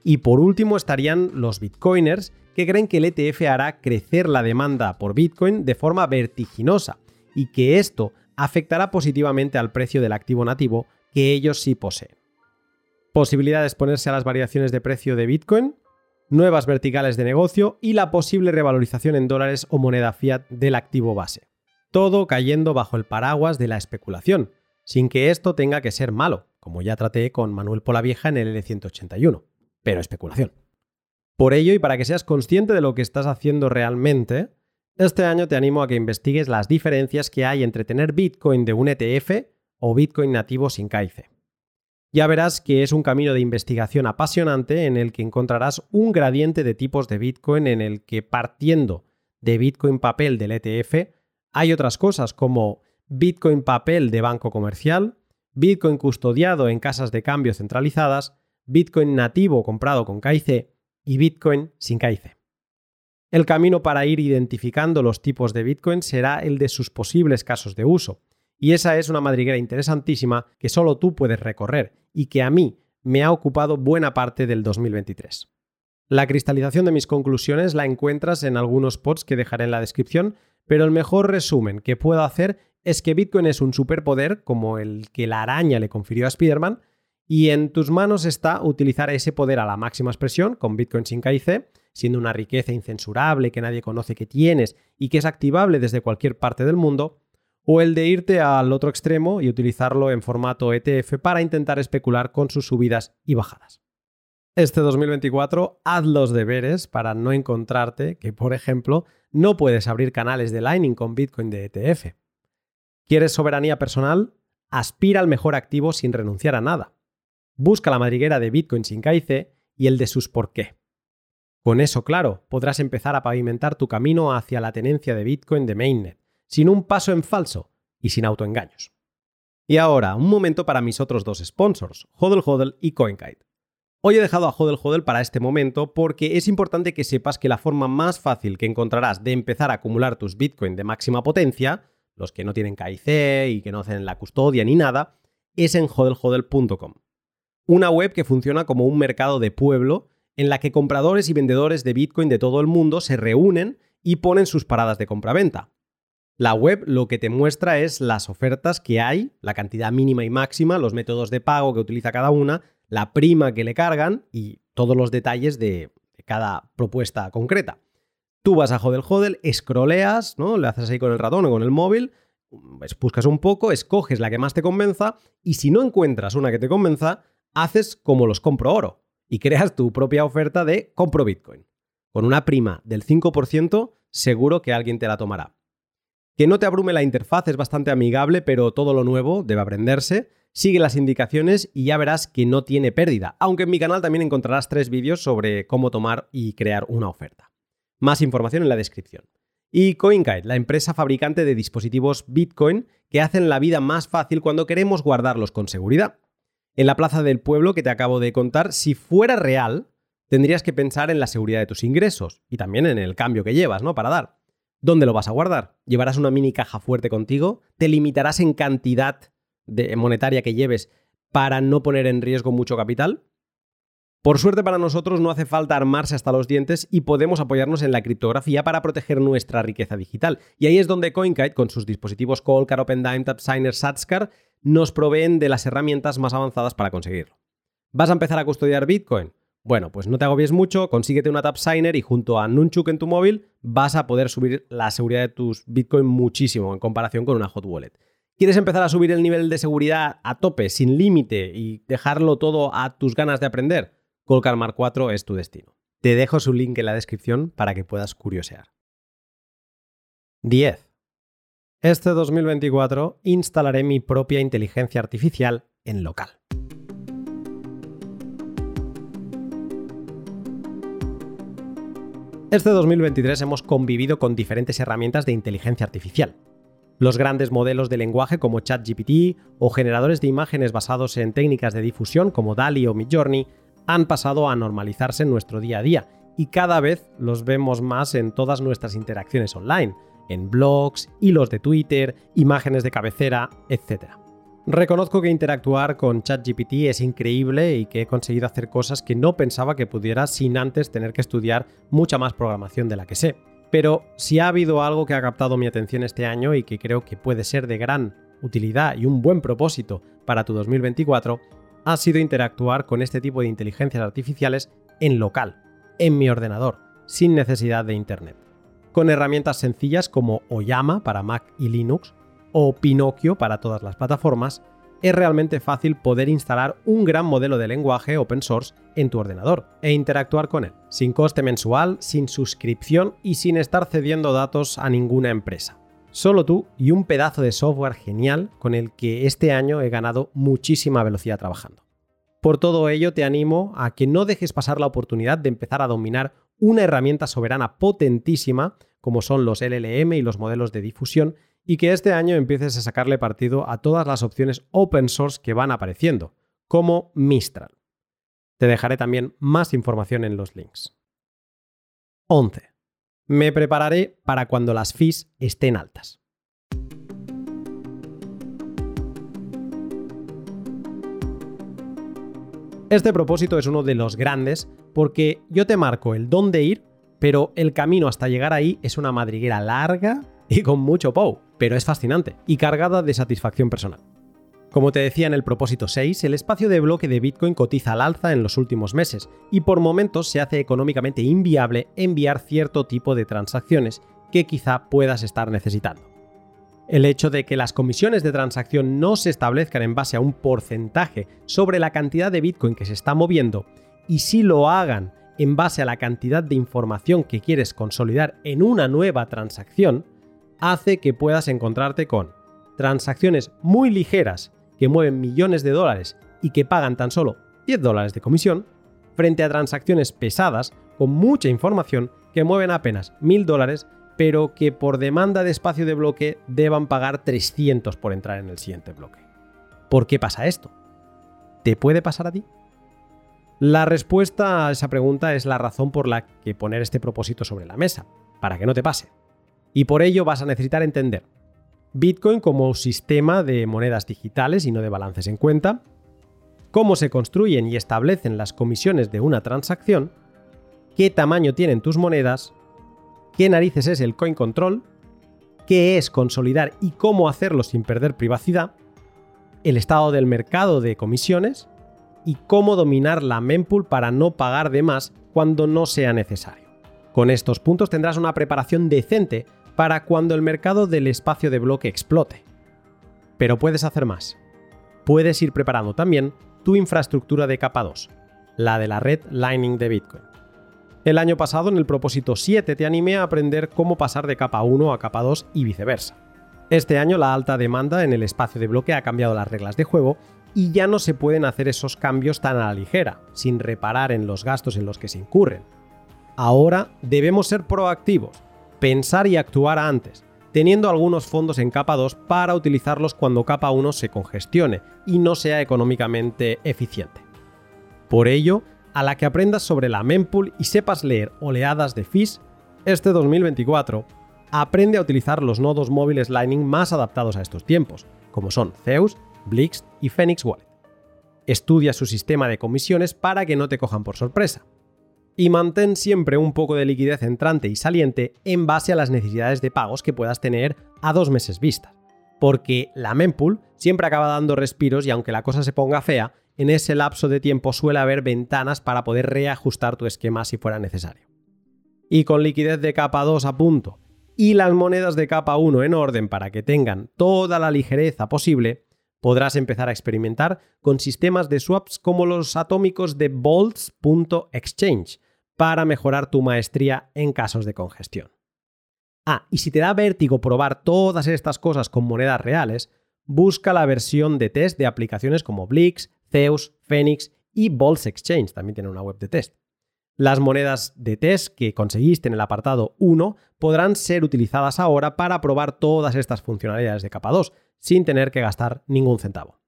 Y por último estarían los bitcoiners, que creen que el ETF hará crecer la demanda por Bitcoin de forma vertiginosa y que esto afectará positivamente al precio del activo nativo que ellos sí poseen. Posibilidad de exponerse a las variaciones de precio de Bitcoin, nuevas verticales de negocio y la posible revalorización en dólares o moneda fiat del activo base. Todo cayendo bajo el paraguas de la especulación, sin que esto tenga que ser malo, como ya traté con Manuel Polavieja en el L181, pero especulación. Por ello, y para que seas consciente de lo que estás haciendo realmente, este año te animo a que investigues las diferencias que hay entre tener Bitcoin de un ETF o Bitcoin nativo sin CAICE. Ya verás que es un camino de investigación apasionante en el que encontrarás un gradiente de tipos de Bitcoin en el que partiendo de Bitcoin papel del ETF hay otras cosas como Bitcoin papel de banco comercial, Bitcoin custodiado en casas de cambio centralizadas, Bitcoin nativo comprado con KIC y Bitcoin sin KIC. El camino para ir identificando los tipos de Bitcoin será el de sus posibles casos de uso, y esa es una madriguera interesantísima que solo tú puedes recorrer y que a mí me ha ocupado buena parte del 2023. La cristalización de mis conclusiones la encuentras en algunos posts que dejaré en la descripción, pero el mejor resumen que puedo hacer es que Bitcoin es un superpoder como el que la araña le confirió a Spider-Man, y en tus manos está utilizar ese poder a la máxima expresión con Bitcoin sin KIC siendo una riqueza incensurable que nadie conoce que tienes y que es activable desde cualquier parte del mundo, o el de irte al otro extremo y utilizarlo en formato ETF para intentar especular con sus subidas y bajadas. Este 2024 haz los deberes para no encontrarte que, por ejemplo, no puedes abrir canales de Lightning con Bitcoin de ETF. ¿Quieres soberanía personal? Aspira al mejor activo sin renunciar a nada. Busca la madriguera de Bitcoin sin KIC y el de sus por qué. Con eso, claro, podrás empezar a pavimentar tu camino hacia la tenencia de Bitcoin de Mainnet, sin un paso en falso y sin autoengaños. Y ahora, un momento para mis otros dos sponsors, Hodl Hodl y CoinKite. Hoy he dejado a Hodl Hodl para este momento porque es importante que sepas que la forma más fácil que encontrarás de empezar a acumular tus Bitcoin de máxima potencia, los que no tienen KIC y que no hacen la custodia ni nada, es en hodlhodl.com. Una web que funciona como un mercado de pueblo en la que compradores y vendedores de Bitcoin de todo el mundo se reúnen y ponen sus paradas de compra-venta. La web lo que te muestra es las ofertas que hay, la cantidad mínima y máxima, los métodos de pago que utiliza cada una, la prima que le cargan y todos los detalles de, cada propuesta concreta. Tú vas a Hodel Hodel, scrolleas, ¿no? Le haces ahí con el ratón o con el móvil, pues buscas un poco, escoges la que más te convenza y si no encuentras una que te convenza, haces como los compro oro y creas tu propia oferta de compro Bitcoin. Con una prima del 5%, seguro que alguien te la tomará. Que no te abrume la interfaz es bastante amigable, pero todo lo nuevo debe aprenderse. Sigue las indicaciones y ya verás que no tiene pérdida, aunque en mi canal también encontrarás tres vídeos sobre cómo tomar y crear una oferta. Más información en la descripción. Y CoinKite, la empresa fabricante de dispositivos Bitcoin que hacen la vida más fácil cuando queremos guardarlos con seguridad en la plaza del pueblo que te acabo de contar, si fuera real, tendrías que pensar en la seguridad de tus ingresos y también en el cambio que llevas, ¿no? Para dar. ¿Dónde lo vas a guardar? ¿Llevarás una mini caja fuerte contigo? ¿Te limitarás en cantidad de monetaria que lleves para no poner en riesgo mucho capital? Por suerte para nosotros no hace falta armarse hasta los dientes y podemos apoyarnos en la criptografía para proteger nuestra riqueza digital. Y ahí es donde CoinKite, con sus dispositivos Coldcard, OpenDime, TapSigner, SatsCard, nos proveen de las herramientas más avanzadas para conseguirlo. ¿Vas a empezar a custodiar Bitcoin? Bueno, pues no te agobies mucho, consíguete una TapSigner y junto a Nunchuk en tu móvil vas a poder subir la seguridad de tus Bitcoin muchísimo en comparación con una hot wallet. ¿Quieres empezar a subir el nivel de seguridad a tope, sin límite y dejarlo todo a tus ganas de aprender? Golcar Mark 4 es tu destino. Te dejo su link en la descripción para que puedas curiosear. 10. Este 2024 instalaré mi propia inteligencia artificial en local. Este 2023 hemos convivido con diferentes herramientas de inteligencia artificial. Los grandes modelos de lenguaje como ChatGPT o generadores de imágenes basados en técnicas de difusión como DALI o Midjourney han pasado a normalizarse en nuestro día a día y cada vez los vemos más en todas nuestras interacciones online, en blogs, hilos de Twitter, imágenes de cabecera, etc. Reconozco que interactuar con ChatGPT es increíble y que he conseguido hacer cosas que no pensaba que pudiera sin antes tener que estudiar mucha más programación de la que sé. Pero si ha habido algo que ha captado mi atención este año y que creo que puede ser de gran utilidad y un buen propósito para tu 2024, ha sido interactuar con este tipo de inteligencias artificiales en local, en mi ordenador, sin necesidad de Internet. Con herramientas sencillas como Oyama para Mac y Linux o Pinocchio para todas las plataformas, es realmente fácil poder instalar un gran modelo de lenguaje open source en tu ordenador e interactuar con él, sin coste mensual, sin suscripción y sin estar cediendo datos a ninguna empresa. Solo tú y un pedazo de software genial con el que este año he ganado muchísima velocidad trabajando. Por todo ello te animo a que no dejes pasar la oportunidad de empezar a dominar una herramienta soberana potentísima como son los LLM y los modelos de difusión y que este año empieces a sacarle partido a todas las opciones open source que van apareciendo, como Mistral. Te dejaré también más información en los links. 11. Me prepararé para cuando las fees estén altas. Este propósito es uno de los grandes porque yo te marco el dónde ir, pero el camino hasta llegar ahí es una madriguera larga y con mucho POW, pero es fascinante y cargada de satisfacción personal. Como te decía en el propósito 6, el espacio de bloque de Bitcoin cotiza al alza en los últimos meses y por momentos se hace económicamente inviable enviar cierto tipo de transacciones que quizá puedas estar necesitando. El hecho de que las comisiones de transacción no se establezcan en base a un porcentaje sobre la cantidad de Bitcoin que se está moviendo y si lo hagan en base a la cantidad de información que quieres consolidar en una nueva transacción, hace que puedas encontrarte con transacciones muy ligeras que mueven millones de dólares y que pagan tan solo 10 dólares de comisión, frente a transacciones pesadas con mucha información que mueven apenas 1000 dólares, pero que por demanda de espacio de bloque deban pagar 300 por entrar en el siguiente bloque. ¿Por qué pasa esto? ¿Te puede pasar a ti? La respuesta a esa pregunta es la razón por la que poner este propósito sobre la mesa, para que no te pase. Y por ello vas a necesitar entender Bitcoin como sistema de monedas digitales y no de balances en cuenta, cómo se construyen y establecen las comisiones de una transacción, qué tamaño tienen tus monedas, qué narices es el coin control, qué es consolidar y cómo hacerlo sin perder privacidad, el estado del mercado de comisiones y cómo dominar la mempool para no pagar de más cuando no sea necesario. Con estos puntos tendrás una preparación decente para cuando el mercado del espacio de bloque explote. Pero puedes hacer más. Puedes ir preparando también tu infraestructura de capa 2, la de la red Lightning de Bitcoin. El año pasado en el propósito 7 te animé a aprender cómo pasar de capa 1 a capa 2 y viceversa. Este año la alta demanda en el espacio de bloque ha cambiado las reglas de juego y ya no se pueden hacer esos cambios tan a la ligera, sin reparar en los gastos en los que se incurren. Ahora debemos ser proactivos pensar y actuar antes, teniendo algunos fondos en capa 2 para utilizarlos cuando capa 1 se congestione y no sea económicamente eficiente. Por ello, a la que aprendas sobre la mempool y sepas leer oleadas de fees, este 2024 aprende a utilizar los nodos móviles Lightning más adaptados a estos tiempos, como son Zeus, Blix y Phoenix Wallet. Estudia su sistema de comisiones para que no te cojan por sorpresa y mantén siempre un poco de liquidez entrante y saliente en base a las necesidades de pagos que puedas tener a dos meses vista. Porque la mempool siempre acaba dando respiros y aunque la cosa se ponga fea, en ese lapso de tiempo suele haber ventanas para poder reajustar tu esquema si fuera necesario. Y con liquidez de capa 2 a punto y las monedas de capa 1 en orden para que tengan toda la ligereza posible, podrás empezar a experimentar con sistemas de swaps como los atómicos de bolts.exchange para mejorar tu maestría en casos de congestión. Ah, y si te da vértigo probar todas estas cosas con monedas reales, busca la versión de test de aplicaciones como Blix, Zeus, Phoenix y Bolts Exchange, también tiene una web de test. Las monedas de test que conseguiste en el apartado 1 podrán ser utilizadas ahora para probar todas estas funcionalidades de capa 2, sin tener que gastar ningún centavo.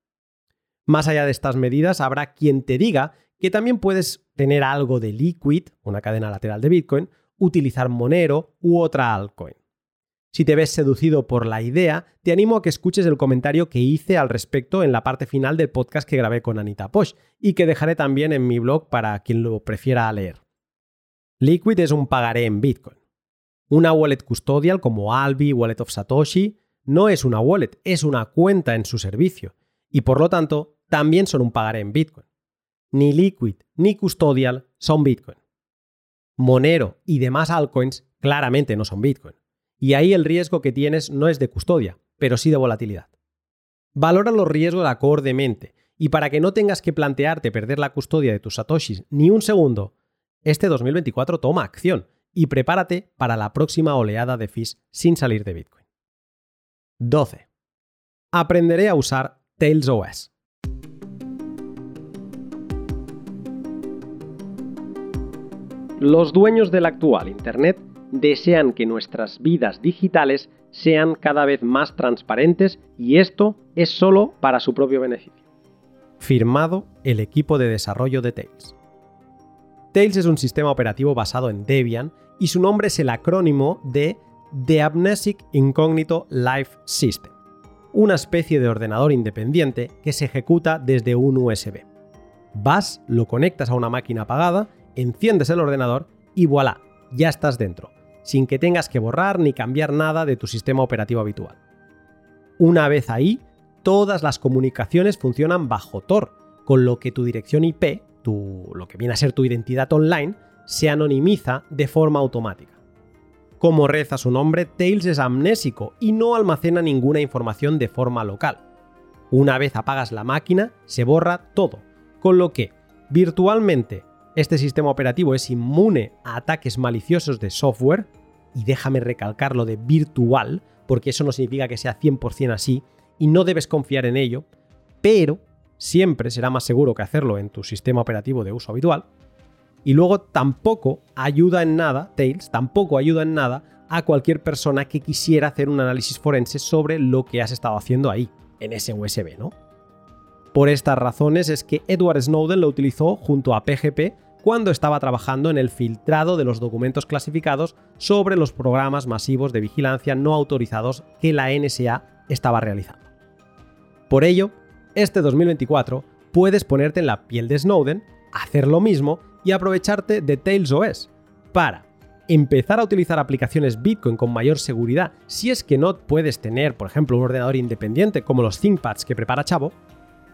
Más allá de estas medidas, habrá quien te diga que también puedes tener algo de Liquid, una cadena lateral de Bitcoin, utilizar Monero u otra altcoin. Si te ves seducido por la idea, te animo a que escuches el comentario que hice al respecto en la parte final del podcast que grabé con Anita Posh y que dejaré también en mi blog para quien lo prefiera leer. Liquid es un pagaré en Bitcoin. Una wallet custodial como Albi, Wallet of Satoshi, no es una wallet, es una cuenta en su servicio y por lo tanto también son un pagaré en Bitcoin. Ni Liquid ni Custodial son Bitcoin. Monero y demás altcoins claramente no son Bitcoin y ahí el riesgo que tienes no es de custodia, pero sí de volatilidad. Valora los riesgos acordemente y para que no tengas que plantearte perder la custodia de tus satoshis ni un segundo, este 2024 toma acción y prepárate para la próxima oleada de fees sin salir de Bitcoin. 12. Aprenderé a usar Tails Los dueños del actual Internet desean que nuestras vidas digitales sean cada vez más transparentes y esto es solo para su propio beneficio. Firmado el equipo de desarrollo de Tails. Tails es un sistema operativo basado en Debian y su nombre es el acrónimo de The Amnesic Incognito Life System, una especie de ordenador independiente que se ejecuta desde un USB. Vas, lo conectas a una máquina apagada, enciendes el ordenador y voilà, ya estás dentro sin que tengas que borrar ni cambiar nada de tu sistema operativo habitual. Una vez ahí, todas las comunicaciones funcionan bajo Tor, con lo que tu dirección IP, lo que viene a ser tu identidad online, se anonimiza de forma automática. Como reza su nombre, Tails es amnésico y no almacena ninguna información de forma local. Una vez apagas la máquina, se borra todo, con lo que, virtualmente, este sistema operativo es inmune a ataques maliciosos de software, y déjame recalcarlo de virtual, porque eso no significa que sea 100% así, y no debes confiar en ello, pero siempre será más seguro que hacerlo en tu sistema operativo de uso habitual. Y luego tampoco ayuda en nada, Tails, tampoco ayuda en nada a cualquier persona que quisiera hacer un análisis forense sobre lo que has estado haciendo ahí, en ese USB, ¿no? Por estas razones es que Edward Snowden lo utilizó junto a PGP cuando estaba trabajando en el filtrado de los documentos clasificados sobre los programas masivos de vigilancia no autorizados que la NSA estaba realizando. Por ello, este 2024 puedes ponerte en la piel de Snowden, hacer lo mismo y aprovecharte de Tails OS para empezar a utilizar aplicaciones Bitcoin con mayor seguridad si es que no puedes tener, por ejemplo, un ordenador independiente como los ThinkPads que prepara Chavo,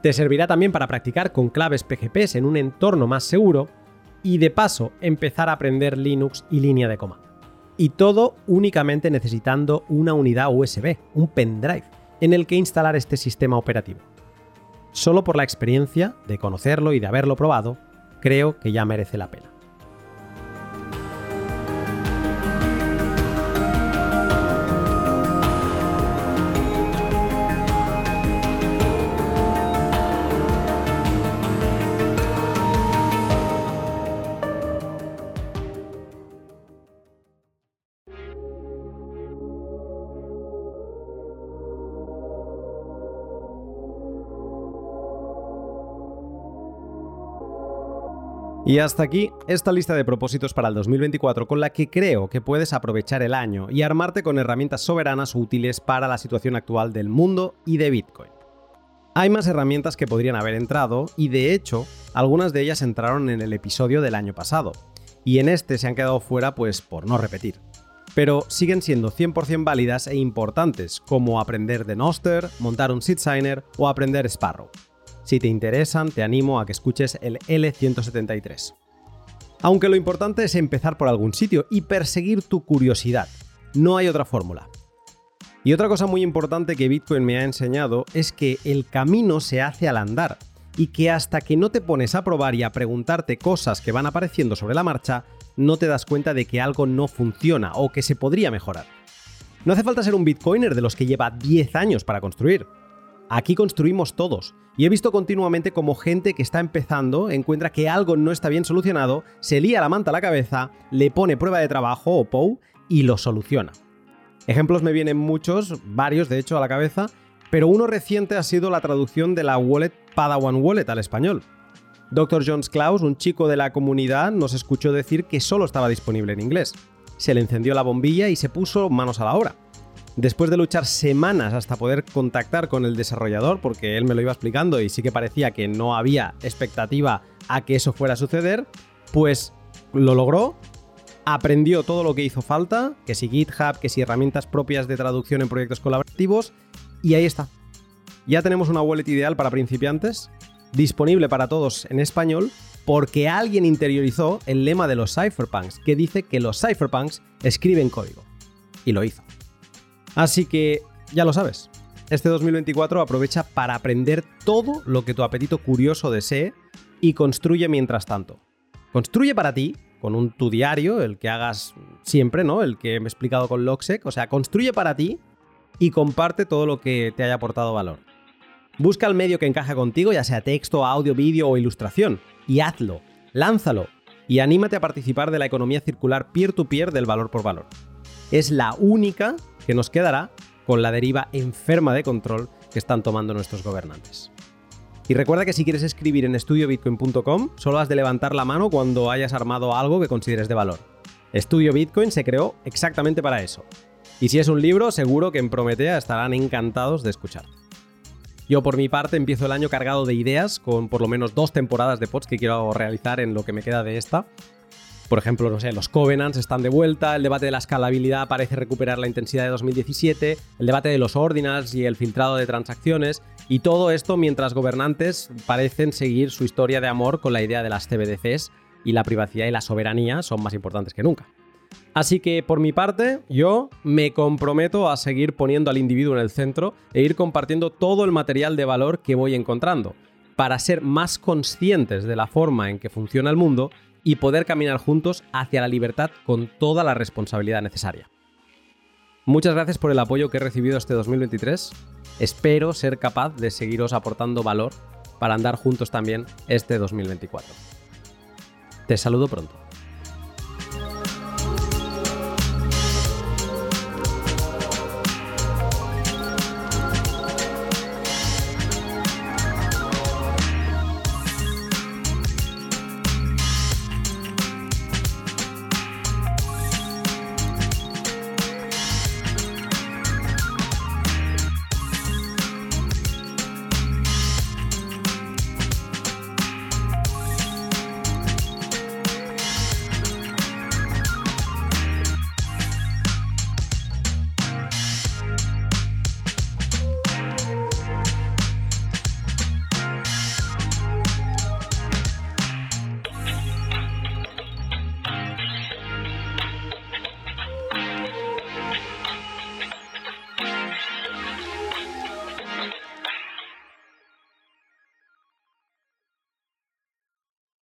te servirá también para practicar con claves PGPs en un entorno más seguro y de paso empezar a aprender Linux y línea de comando. Y todo únicamente necesitando una unidad USB, un pendrive, en el que instalar este sistema operativo. Solo por la experiencia de conocerlo y de haberlo probado, creo que ya merece la pena. Y hasta aquí esta lista de propósitos para el 2024 con la que creo que puedes aprovechar el año y armarte con herramientas soberanas útiles para la situación actual del mundo y de Bitcoin. Hay más herramientas que podrían haber entrado y de hecho algunas de ellas entraron en el episodio del año pasado y en este se han quedado fuera pues por no repetir. Pero siguen siendo 100% válidas e importantes como aprender de Noster, montar un seed signer o aprender Sparrow. Si te interesan, te animo a que escuches el L173. Aunque lo importante es empezar por algún sitio y perseguir tu curiosidad. No hay otra fórmula. Y otra cosa muy importante que Bitcoin me ha enseñado es que el camino se hace al andar y que hasta que no te pones a probar y a preguntarte cosas que van apareciendo sobre la marcha, no te das cuenta de que algo no funciona o que se podría mejorar. No hace falta ser un bitcoiner de los que lleva 10 años para construir. Aquí construimos todos. Y he visto continuamente como gente que está empezando encuentra que algo no está bien solucionado, se lía la manta a la cabeza, le pone prueba de trabajo o POU y lo soluciona. Ejemplos me vienen muchos, varios de hecho a la cabeza, pero uno reciente ha sido la traducción de la wallet Padawan Wallet al español. Dr. Jones Klaus, un chico de la comunidad, nos escuchó decir que solo estaba disponible en inglés. Se le encendió la bombilla y se puso manos a la obra. Después de luchar semanas hasta poder contactar con el desarrollador, porque él me lo iba explicando y sí que parecía que no había expectativa a que eso fuera a suceder, pues lo logró, aprendió todo lo que hizo falta, que si GitHub, que si herramientas propias de traducción en proyectos colaborativos, y ahí está. Ya tenemos una wallet ideal para principiantes disponible para todos en español porque alguien interiorizó el lema de los cypherpunks, que dice que los cypherpunks escriben código. Y lo hizo. Así que ya lo sabes. Este 2024 aprovecha para aprender todo lo que tu apetito curioso desee y construye mientras tanto. Construye para ti, con un tu diario, el que hagas siempre, ¿no? El que me he explicado con Logsec. O sea, construye para ti y comparte todo lo que te haya aportado valor. Busca el medio que encaje contigo, ya sea texto, audio, vídeo o ilustración, y hazlo, lánzalo, y anímate a participar de la economía circular peer-to-peer del valor por valor. Es la única que nos quedará con la deriva enferma de control que están tomando nuestros gobernantes. Y recuerda que si quieres escribir en estudiobitcoin.com, solo has de levantar la mano cuando hayas armado algo que consideres de valor. Estudio Bitcoin se creó exactamente para eso. Y si es un libro, seguro que en Prometea estarán encantados de escucharte. Yo por mi parte empiezo el año cargado de ideas, con por lo menos dos temporadas de pods que quiero realizar en lo que me queda de esta. Por ejemplo, no sé, los Covenants están de vuelta, el debate de la escalabilidad parece recuperar la intensidad de 2017, el debate de los ordinals y el filtrado de transacciones, y todo esto mientras gobernantes parecen seguir su historia de amor con la idea de las CBDCs y la privacidad y la soberanía son más importantes que nunca. Así que por mi parte, yo me comprometo a seguir poniendo al individuo en el centro e ir compartiendo todo el material de valor que voy encontrando, para ser más conscientes de la forma en que funciona el mundo y poder caminar juntos hacia la libertad con toda la responsabilidad necesaria. Muchas gracias por el apoyo que he recibido este 2023. Espero ser capaz de seguiros aportando valor para andar juntos también este 2024. Te saludo pronto.